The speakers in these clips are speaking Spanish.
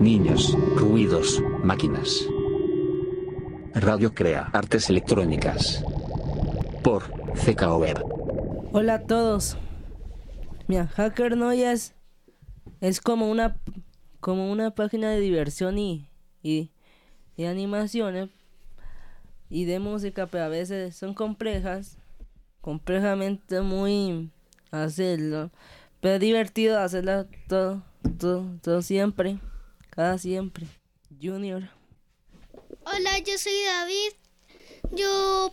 niños, ruidos, máquinas. Radio Crea Artes Electrónicas. Por CKO. Hola a todos. Mira, Hacker Noise es como una como una página de diversión y, y, y animaciones y de música, pero a veces son complejas, complejamente muy hacerlo, pero divertido hacerlo todo, todo, todo siempre, cada siempre. Junior. Hola, yo soy David. Yo,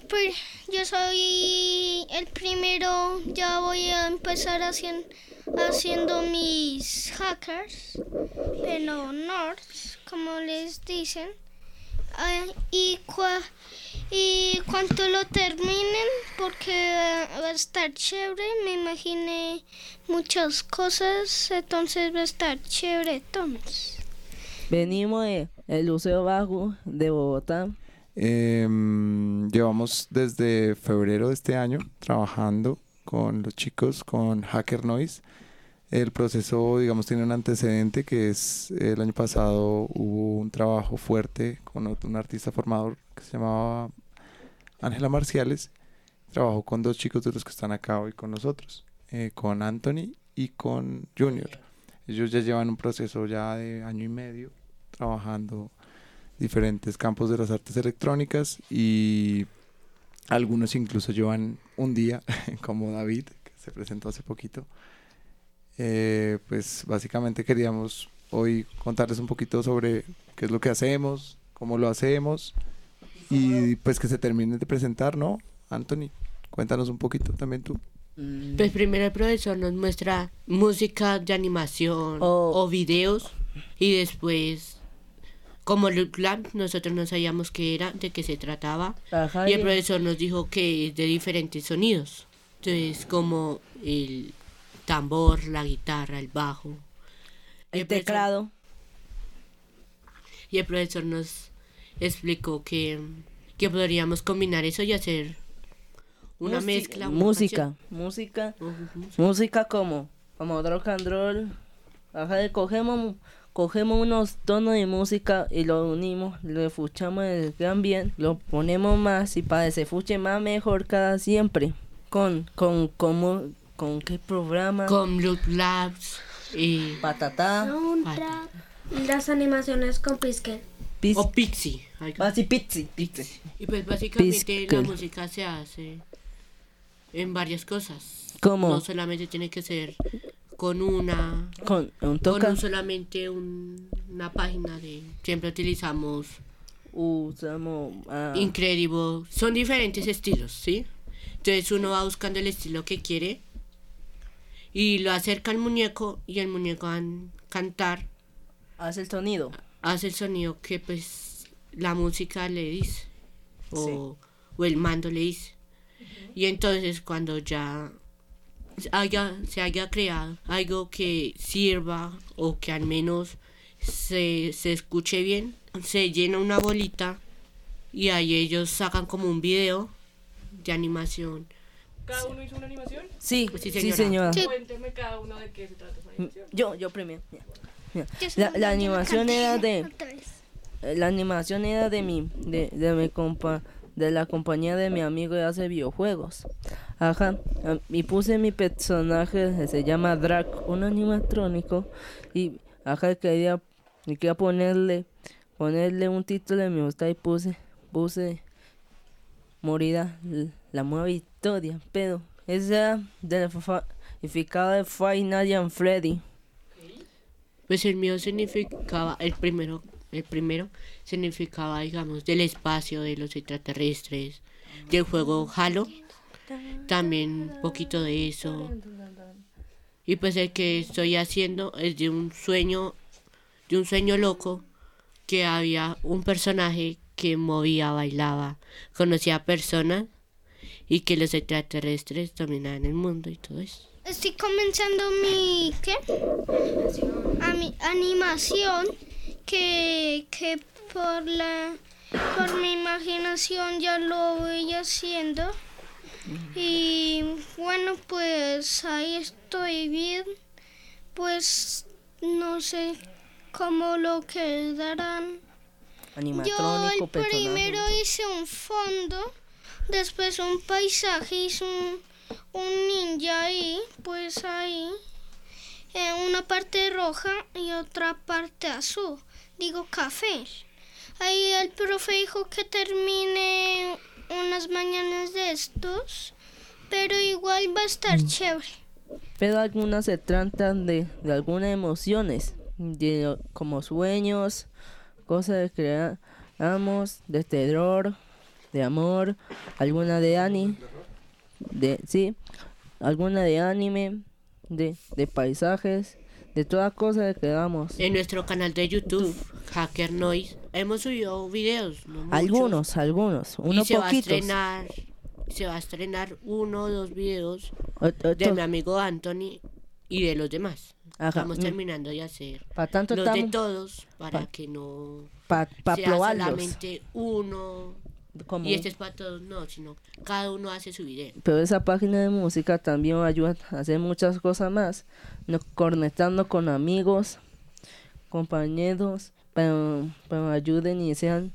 yo soy el primero. Ya voy a empezar haciendo, haciendo mis hackers, pero nerds, como les dicen. y, y cuando lo terminen, porque va a estar chévere, me imaginé muchas cosas, entonces va a estar chévere. Entonces. Venimos del Museo Bajo de Bogotá. Em, llevamos desde febrero de este año trabajando con los chicos con Hacker Noise. El proceso, digamos, tiene un antecedente que es el año pasado hubo un trabajo fuerte con un artista formador que se llamaba Ángela Marciales. Trabajó con dos chicos de los que están acá hoy con nosotros, eh, con Anthony y con Junior. Ellos ya llevan un proceso ya de año y medio trabajando diferentes campos de las artes electrónicas y algunos incluso llevan un día, como David, que se presentó hace poquito. Eh, pues básicamente queríamos hoy contarles un poquito sobre qué es lo que hacemos, cómo lo hacemos y pues que se termine de presentar, ¿no? Anthony, cuéntanos un poquito también tú. Mm. Pues primero el profesor nos muestra música de animación oh. o videos y después como el Lab, nosotros no sabíamos qué era, de qué se trataba. y el profesor nos dijo que es de diferentes sonidos. Entonces, como el tambor, la guitarra, el bajo. El, teclado. y el profesor nos explicó que, que podríamos combinar eso y hacer una mezcla. música, música, música como, como rock and roll. Ajá, cogemos cogemos unos tonos de música y lo unimos, lo escuchamos gran bien, lo ponemos más y para que se escuche más mejor cada siempre. Con, con, como, con qué programa? Con Loop Labs y Patata. Las animaciones con Pixel. o Pixie. Pixie. Y pues básicamente la música se hace en varias cosas. ¿Cómo? No solamente tiene que ser con una con un toca. solamente una página de siempre utilizamos usamos uh, Incredible. Son diferentes estilos sí entonces uno va buscando el estilo que quiere y lo acerca al muñeco y el muñeco va a cantar. Hace el sonido. Hace el sonido que pues la música le dice o, o el mando le dice. Y entonces cuando ya haya, se haya creado algo que sirva o que al menos se, se escuche bien, se llena una bolita y ahí ellos sacan como un video de animación. ¿Cada uno hizo una animación? Sí, sí, señora. Cuénteme cada uno de qué se trata esa animación. Yo, yo primero. La, la, animación era de... La animación era de mi, de, de mi compa de la compañía de mi amigo que hace videojuegos. Ajá, y puse mi personaje, se llama Drac, un animatrónico, y ajá, quería, quería ponerle, ponerle un título de mi gusta y puse, puse Morida, la nueva victoria, pero esa del significado de and Freddy. Pues el mío significaba el primero el primero significaba, digamos, del espacio, de los extraterrestres, del juego Halo. También un poquito de eso. Y pues el que estoy haciendo es de un sueño, de un sueño loco, que había un personaje que movía, bailaba, conocía personas y que los extraterrestres dominaban el mundo y todo eso. Estoy comenzando mi ¿qué? A mi animación que, que por la por mi imaginación ya lo voy haciendo. Y bueno, pues ahí estoy bien. Pues no sé como lo que darán. Yo el primero hice un fondo, después un paisaje, hice un, un ninja ahí, pues ahí, en una parte roja y otra parte azul, digo café. Ahí el profe dijo que termine unas mañanas de estos, pero igual va a estar chévere. Pero algunas se tratan de, de algunas emociones, de, como sueños, cosas que creamos, de terror, de amor, alguna de anime, de, sí, alguna de anime, de, de paisajes, de todas cosas que creamos. En nuestro canal de YouTube, Hacker Noise, hemos subido videos. no Algunos, algunos, y unos se va a poquitos. estrenar, se va a estrenar uno o dos videos de mi amigo Anthony y de los demás. Ajá, Estamos mm. terminando de hacer Pa' tanto los de todos para pa- que no para sea probarlos. solamente uno como- y este es para todos, no, sino cada uno hace su video. pero esa página de música también ayuda a hacer muchas cosas más, no, conectando con amigos, compañeros, pero, pero ayuden y sean,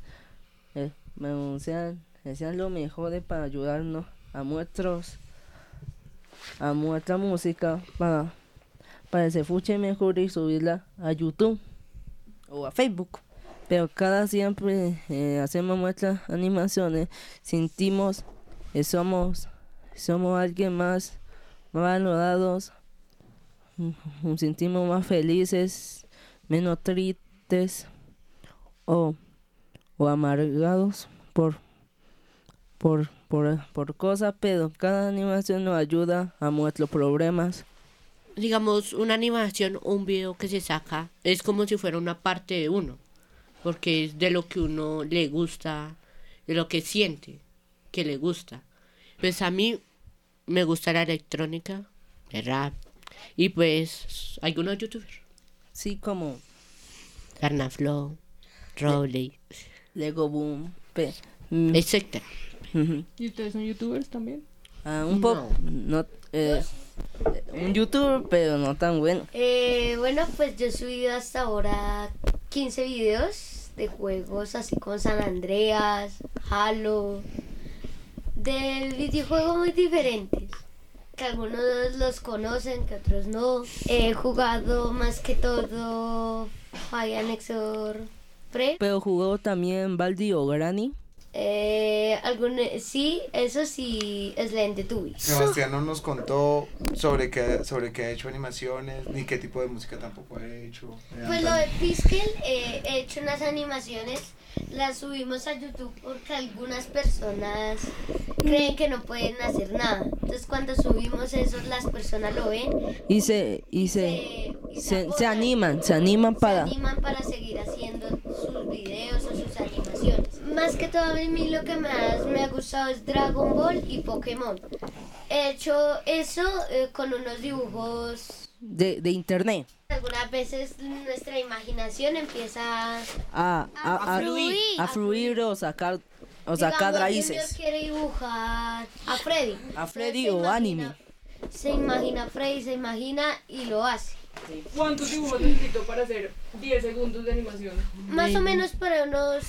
eh, pero sean, sean lo mejor para ayudarnos a nuestros, a nuestra música para, para que se escuche mejor y subirla a YouTube o a Facebook. Pero cada siempre eh, hacemos nuestras animaciones, sentimos que somos, somos alguien más, valorados, mm, nos sentimos más felices, menos tristes o, o amargados por, por, por, por cosas, pero cada animación nos ayuda a nuestros problemas. Digamos, una animación un video que se saca es como si fuera una parte de uno, porque es de lo que uno le gusta, de lo que siente que le gusta. Pues a mí me gusta la electrónica, el rap, y pues algunos youtubers, Sí, como Carnaflow, Rowley, Lego Boom, pe- mm, etcétera. ¿Y ustedes son youtubers también? Ah, un poco, no, eh, un youtuber, pero no tan bueno. Eh, bueno, pues yo he subido hasta ahora 15 videos de juegos así como San Andreas, Halo, de videojuegos muy diferentes. Que algunos los conocen, que otros no. He jugado más que todo Fire Annexor Pre. Pero jugó también Baldi o Granny. Eh, algunos, sí, eso sí, es lente tubi. Sebastián no nos contó sobre qué, sobre qué ha hecho animaciones, ni qué tipo de música tampoco ha hecho. Eh, Pues lo de Piskel, eh, he hecho unas animaciones, las subimos a YouTube porque algunas personas creen que no pueden hacer nada. Entonces cuando subimos eso, las personas lo ven, Y se, y se, se, se, se animan, se animan se para... animan para seguir Más que todo a mí lo que más me ha gustado es Dragon Ball y Pokémon. He hecho eso eh, con unos dibujos. De, de internet. Algunas veces nuestra imaginación empieza A, a, a, A fluir. a fluir o sacar, o sacar Digamos, raíces. Junior quiere dibujar a Freddy. A Freddy Entonces, o se anime. imagina- Se imagina a Freddy, se imagina y lo hace. ¿Cuántos dibujos necesito para hacer 10 segundos de animación? Más o menos para unos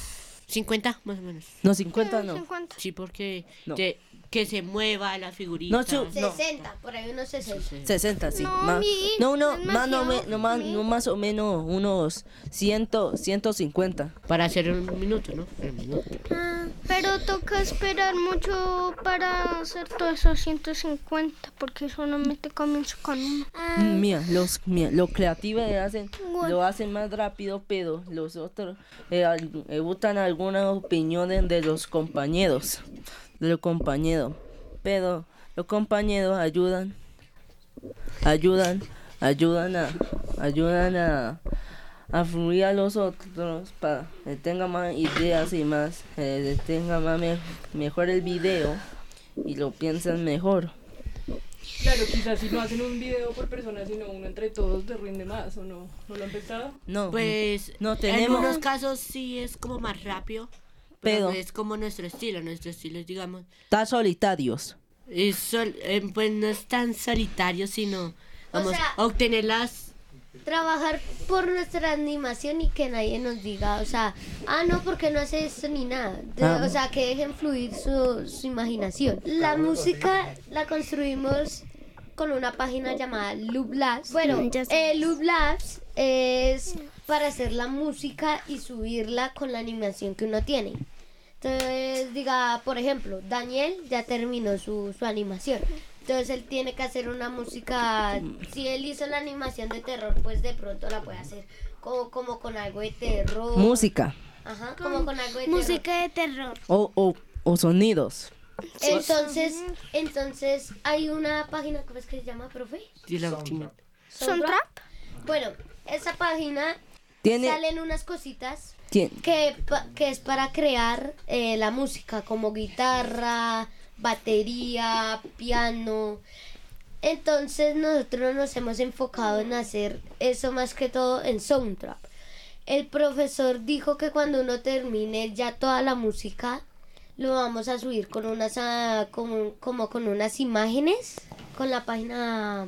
50 más o menos. No, 50 no. 50. Sí, porque No. de- que se mueva la figurita. No, No. 60, por ahí unos 60. 60, sí. No, más, mi- no, no, más, no, me- no, más, no más o menos unos 100, 150. Para hacer un minuto, ¿no? Un minuto. Ah, pero toca esperar mucho para hacer todos esos 150 porque solamente comienzo con uno. Mm, Mira, los, mira, los creativos hacen, lo hacen más rápido, pero los otros eh, al- eh, gustan algunas opiniones de los compañeros, de los compañeros, pero los compañeros ayudan, ayudan, ayudan a, ayudan a, a fluir a los otros para que tengan más ideas y más, eh, tenga más me- mejor el video y lo piensen mejor. Claro, quizás si no hacen un video por persona, sino uno entre todos, te rinde más, ¿o no? ¿No lo han pensado? No, Pues no en tenemos algunos casos sí es como más rápido, pero, Pero- no es como nuestro estilo. Nuestro estilo es, digamos, Está solitarios. es sol- eh, pues no es tan solitario, sino, vamos, sea, obtener las trabajar por nuestra animación y que nadie nos diga, o sea, ah, no, porque no hace esto ni nada. De- Ah. O sea, que dejen fluir su, su imaginación. La música la construimos con una página llamada Loop Labs. Bueno, eh, Loop Labs es para hacer la música y subirla con la animación que uno tiene. Entonces, diga, por ejemplo, Daniel ya terminó su, su animación. Entonces él tiene que hacer una música. Si él hizo la animación de terror, pues de pronto la puede hacer como, como con algo de terror. Música Ajá, como con algo de terror. Música de terror. o, o, o sonidos. Entonces, entonces hay una página, ¿cómo es que se llama, profe? Y la última. Soundtrap. Bueno, esa página Tiene, salen unas cositas tien- que, pa- que es para crear eh, la música, como guitarra, batería, piano. Entonces nosotros nos hemos enfocado en hacer eso más que todo en Soundtrap. El profesor dijo que cuando uno termine ya toda la música, lo vamos a subir con unas ah, como, como con unas imágenes, con la página,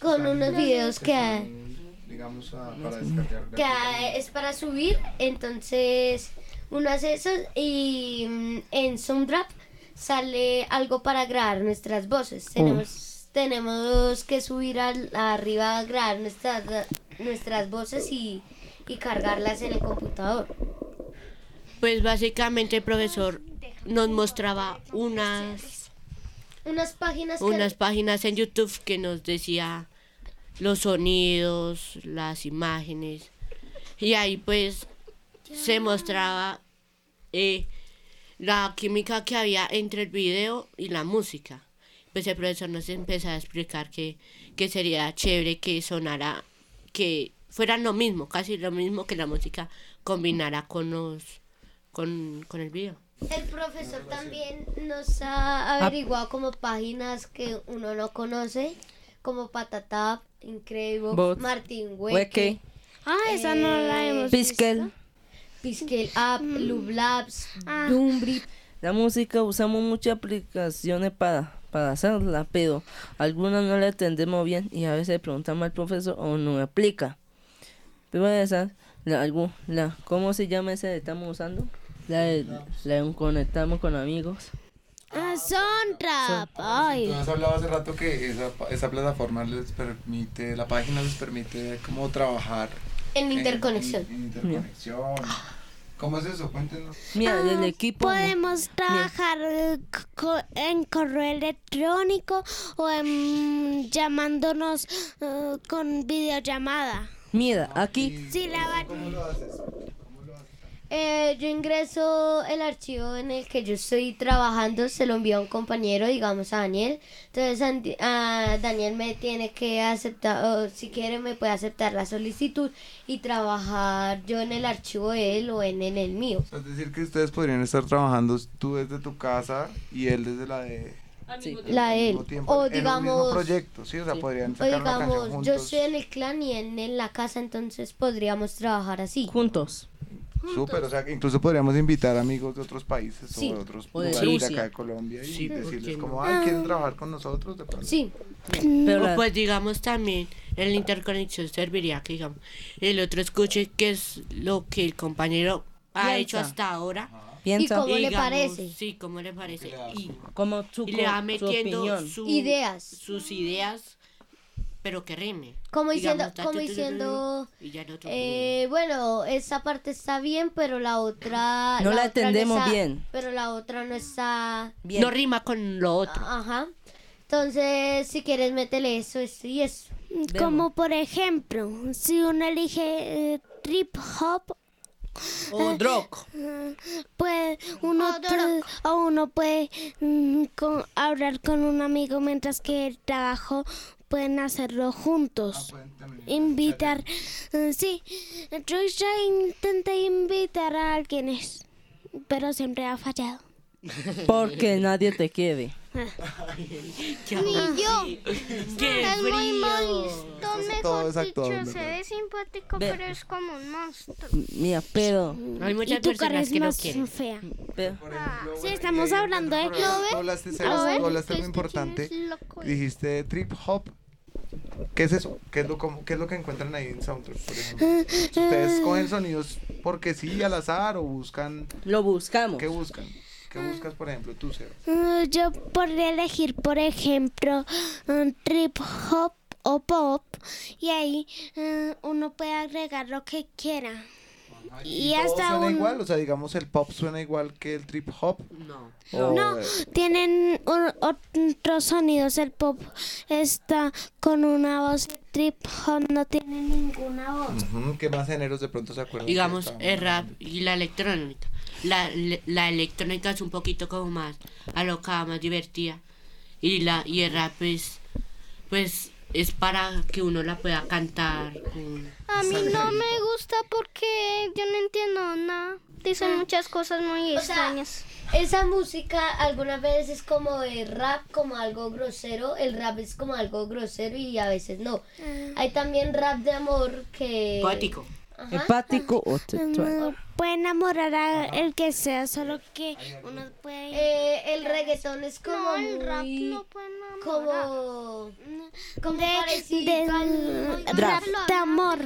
con unos videos que hay Digamos, a- para descargar. que es para subir, entonces uno hace eso y mm, en Soundtrap sale algo para grabar nuestras voces. Tenemos, tenemos que subir al, arriba a grabar nuestras, nuestras voces y, y cargarlas en el computador. Pues básicamente profesor nos mostraba unas, Unas páginas que- unas páginas en YouTube que nos decía los sonidos, las imágenes. Y ahí pues se mostraba eh, la química que había entre el video y la música. Pues el profesor nos empezó a explicar que, que sería chévere que sonara, que fuera lo mismo, casi lo mismo que la música combinara con los con, con el video. El profesor también nos ha averiguado como páginas que uno no conoce, como Patatap, Incredible, Bot, Martin Weke, Weke, Ah, esa no la hemos Piskel. Piskel App, Lube Labs, Ah. Dumbri. La música usamos muchas aplicaciones para, para hacerla, pero algunas no la entendemos bien y a veces preguntamos al profesor o nos explica. Pero esa, la, la, ¿cómo se llama esa que estamos usando? La de, la de conectamos con amigos. Ah, Soundtrap. Ay. Tú has hablado hace rato que esa, pa- esa plataforma les permite, la página les permite como trabajar En en- interconexión. en- en interconexión. ¿Cómo es eso? Cuéntenos. Mira, Ah, el equipo... Podemos trabajar eh, co- en correo electrónico o en llamándonos eh, con videollamada. Mira, aquí Sí, la ¿Cómo lo haces? Eh, yo ingreso el archivo en el que yo estoy trabajando, se lo envío a un compañero, digamos a Daniel. Entonces a Daniel me tiene que aceptar, o si quiere me puede aceptar la solicitud y trabajar yo en el archivo de él o en, en el mío. Es decir, que ustedes podrían estar trabajando tú desde tu casa y él desde la de Sí. La de él. tiempo, O digamos, proyecto, ¿sí? O sea, podrían o sacar una canción digamos, juntos. yo estoy en el clan y en, en la casa, entonces podríamos trabajar así. juntos. Súper, o sea, que incluso podríamos invitar amigos de otros países Sí. o de otros O de lugares de acá de Colombia y Sí, ¿por decirles como, no? ay, ¿quieren trabajar con nosotros? De pronto. Sí, Pero O la- pues digamos también en la interconexión serviría que digamos el otro escuche qué es lo que el compañero ha Piensa. hecho hasta ahora. piensa ¿Cómo le parece? Sí, cómo le parece. Y, como su, y le va su metiendo opinión. su- Ideas. sus ideas, pero que rime. como diciendo, Digamos, como diciendo, y ya eh, bueno, esa parte está bien, pero la otra... No la entendemos está- bien. Pero la otra no está... Bien. no rima con lo otro. Ajá. Entonces, si quieres, métele eso, eso y eso. Como por ejemplo, si uno elige eh, trip hop, O drog. pues uno o uno puede mm, con- hablar con un amigo mientras que el trabajo pueden hacerlo juntos. Invitar, eh, sí, yo ya intenté invitar a alguien, pero siempre ha fallado. Porque nadie te quiere. Ya, Ni yo. Es ¡Qué muy frío! molesto, todo mejor es actuado, dicho, se ve simpático, Ve. pero es como un monstruo. Mira, pero... Hay Y tu cara personas es que no más quieren. fea. pero Sí, estamos hablando de... Tú hablaste, hablaste algo importante. es loco. Dijiste trip hop ¿Qué es eso? ¿Qué es lo, como, qué es lo que encuentran ahí en Soundtrack, por ejemplo? ¿Ustedes cogen sonidos porque sí, al azar, o buscan... Lo buscamos. ¿Qué buscan? ¿Qué buscas, por ejemplo, tú, Seba? Mm, Yo podría elegir, por ejemplo, un trip hop o pop y ahí eh, uno puede agregar lo que quiera. Y ¿Todo hasta suena un- igual? O sea, digamos, el pop suena igual que el trip hop. No. O, No, eh, tienen un- otros sonidos. El pop está con una voz. El trip hop no tiene ninguna voz. ujú, ¿Qué más géneros de pronto se acuerdan? Digamos el rap y la electrónica. La, la electrónica es un poquito como más alocada, más divertida. Y la y el rap es pues es para que uno la pueda cantar con A mí no me gusta porque yo no entiendo nada. Dicen muchas cosas muy O sea, extrañas. Esa música algunas veces es como el rap, como algo grosero. El rap es como algo grosero y a veces no. Hay también rap de amor que... poético. Ajá. Hepático o sexual. Mm, Puede enamorar a el que sea, solo que uno puede... Eh, el reggaetón es como no, el rap muy... no puede enamorar. como... como de, parecido de- al rap de amor.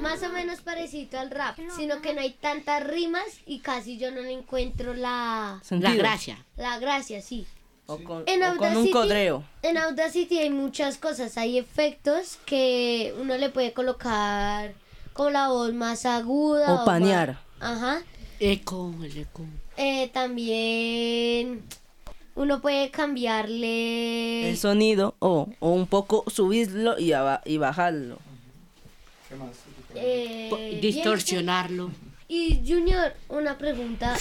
más o menos parecido al rap, sino que no hay tantas rimas y casi yo no le encuentro la, La gracia. la gracia, sí. O con, En o con un codreo. En Audacity hay muchas cosas, hay efectos que uno le puede colocar con la voz más aguda. O panear. más- Ajá. Eco, el eco. Eh, también uno puede cambiarle... El sonido o, o un poco subirlo y, aba- y bajarlo. ¿Qué más? eh, distorsionarlo. Y Junior, una pregunta.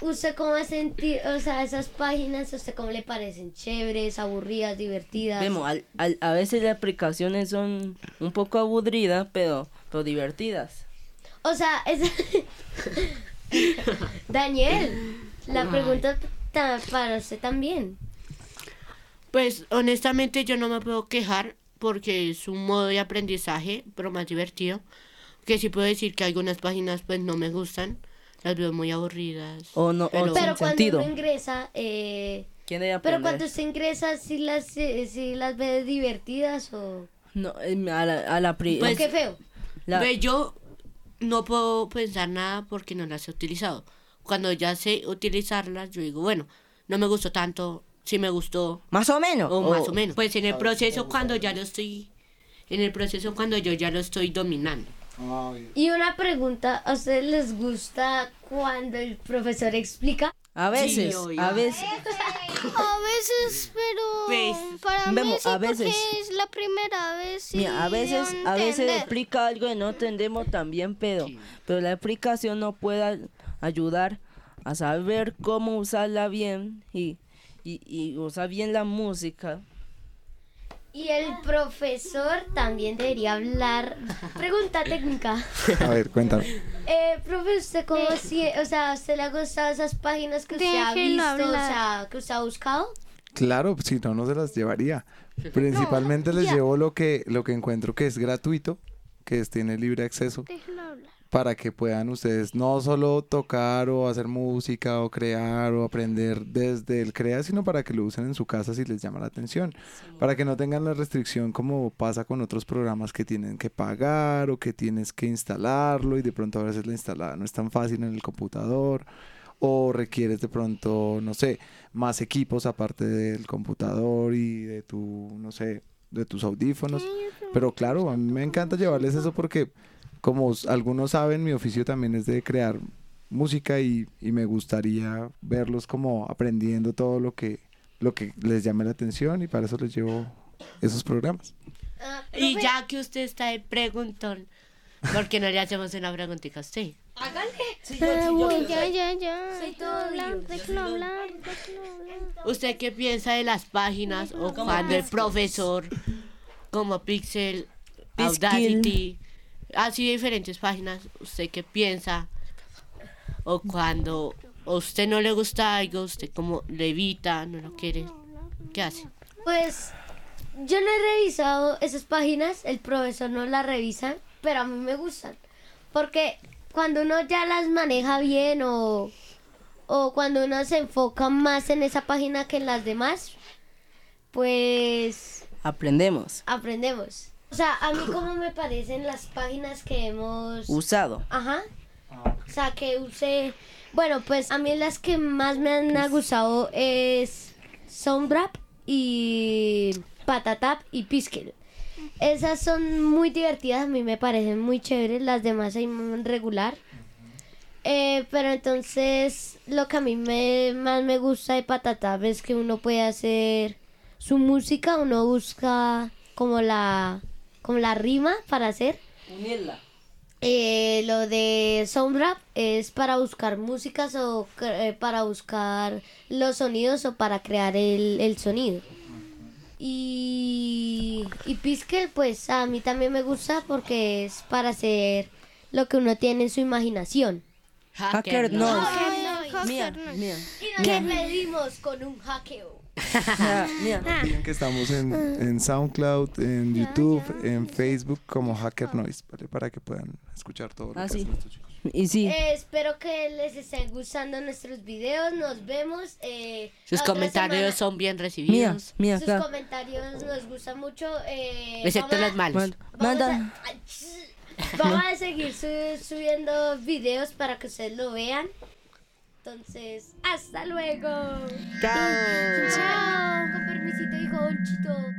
¿Usted cómo ha sentido, o sea, esas páginas, ¿usted cómo le parecen? ¿Chéveres, aburridas, divertidas? Vemos, al- al- a veces las aplicaciones son un poco aburridas, pero, pero divertidas. O sea, es... Daniel, la pregunta ta- para usted también. Pues honestamente yo no me puedo quejar porque es un modo de aprendizaje, pero más divertido. Que sí puedo decir que algunas páginas pues no me gustan, las veo muy aburridas. O no, o Pero- sin Pero cuando sentido. uno ingresa, eh, ¿Quién debe pero cuando usted ingresa, ¿sí las, eh, sí las ve divertidas o...? No, eh, a la, a la pri- Pues- ¿O qué feo? La- Pues yo no puedo pensar nada porque no las he utilizado. Cuando ya sé utilizarlas, yo digo, bueno, no me gustó tanto, sí me gustó, más o menos. o o- más o menos. Pues en el proceso cuando ya lo estoy, en el proceso cuando yo ya lo estoy dominando. Y una pregunta, ¿a ustedes les gusta cuando el profesor explica? A veces, a veces. A veces, pero Pues, para mí vemos, sí, a veces. porque es la primera vez. y Mira, a veces, debo a veces entender. explica algo y no entendemos también, pero, Sí. pero la explicación nos puede ayudar a saber cómo usarla bien y, y, y usar bien la música. Y el profesor también debería hablar. Pregunta técnica. A ver, cuéntame. Eh, profe, ¿usted cómo si, o sea, ¿a usted le ha gustado esas páginas que usted ha visto, o sea, que usted ha buscado? Claro, si no, no se las llevaría. Principalmente les llevo lo que, lo que encuentro que es gratuito, que es, tiene libre acceso. Para que puedan ustedes no solo tocar o hacer música o crear o aprender desde el crear, sino para que lo usen en su casa si les llama la atención. Para que no tengan la restricción como pasa con otros programas que tienen que pagar o que tienes que instalarlo y de pronto a veces la instalada no es tan fácil en el computador o requieres de pronto, no sé, más equipos aparte del computador y de tu, no sé, de tus audífonos. Pero claro, a mí me encanta llevarles eso porque, como algunos saben, mi oficio también es de crear música y, y me gustaría verlos como aprendiendo todo lo que, lo que les llame la atención y para eso les llevo esos programas. Ah, Y ya que usted está de preguntón, ¿por qué no le hacemos una preguntita a usted? Bueno, ya, ya, ya. Soy todo hablar, hablar, déjelo hablar. ¿Usted qué piensa de las páginas o cuando el profesor, como Pixel, Pixel. Audacity, así diferentes páginas, ¿usted qué piensa? O cuando a usted no le gusta algo, usted como le evita, no lo quiere, ¿qué hace? Pues yo no he revisado esas páginas, el profesor no las revisa, pero a mí me gustan. Porque cuando uno ya las maneja bien o, o cuando uno se enfoca más en esa página que en las demás, pues aprendemos. aprendemos. O sea, a mí como me parecen las páginas que hemos... Usado. Ajá. O sea, que usé... Bueno, pues a mí las que más me han ha gustado es Soundrap y Patatap y Piskel. Esas son muy divertidas, a mí me parecen muy chéveres, las demás hay regular. Eh, pero entonces lo que a mí me, más me gusta de Patatap es que uno puede hacer su música, uno busca como la, como la rima para hacer. Unirla. Eh, lo de Soundrap es para buscar músicas o eh, para buscar los sonidos o para crear el, el sonido. Y, y Piskel, pues a mí también me gusta porque es para hacer lo que uno tiene en su imaginación. Hacker no. Hacker Mía, Noise. mía. Y nos despedimos con un hackeo. Mía, mía. Miren que estamos en, en SoundCloud, en YouTube, en Facebook como Hacker Noise, ¿vale? Para que puedan escuchar todo lo Ah, que sí. hacen estos chicos. Y sí, Eh, espero que les estén gustando nuestros videos. Nos vemos. eh, Sus comentarios semana. son bien mía, recibidos. mía, Sus acá. comentarios nos gustan mucho. Eh, Excepto vamos a- los malos. Vamos Manda. a, vamos a seguir su- subiendo videos para que ustedes lo vean. Entonces, hasta luego. Chao. Chao. Con permisito, hijo Donchito.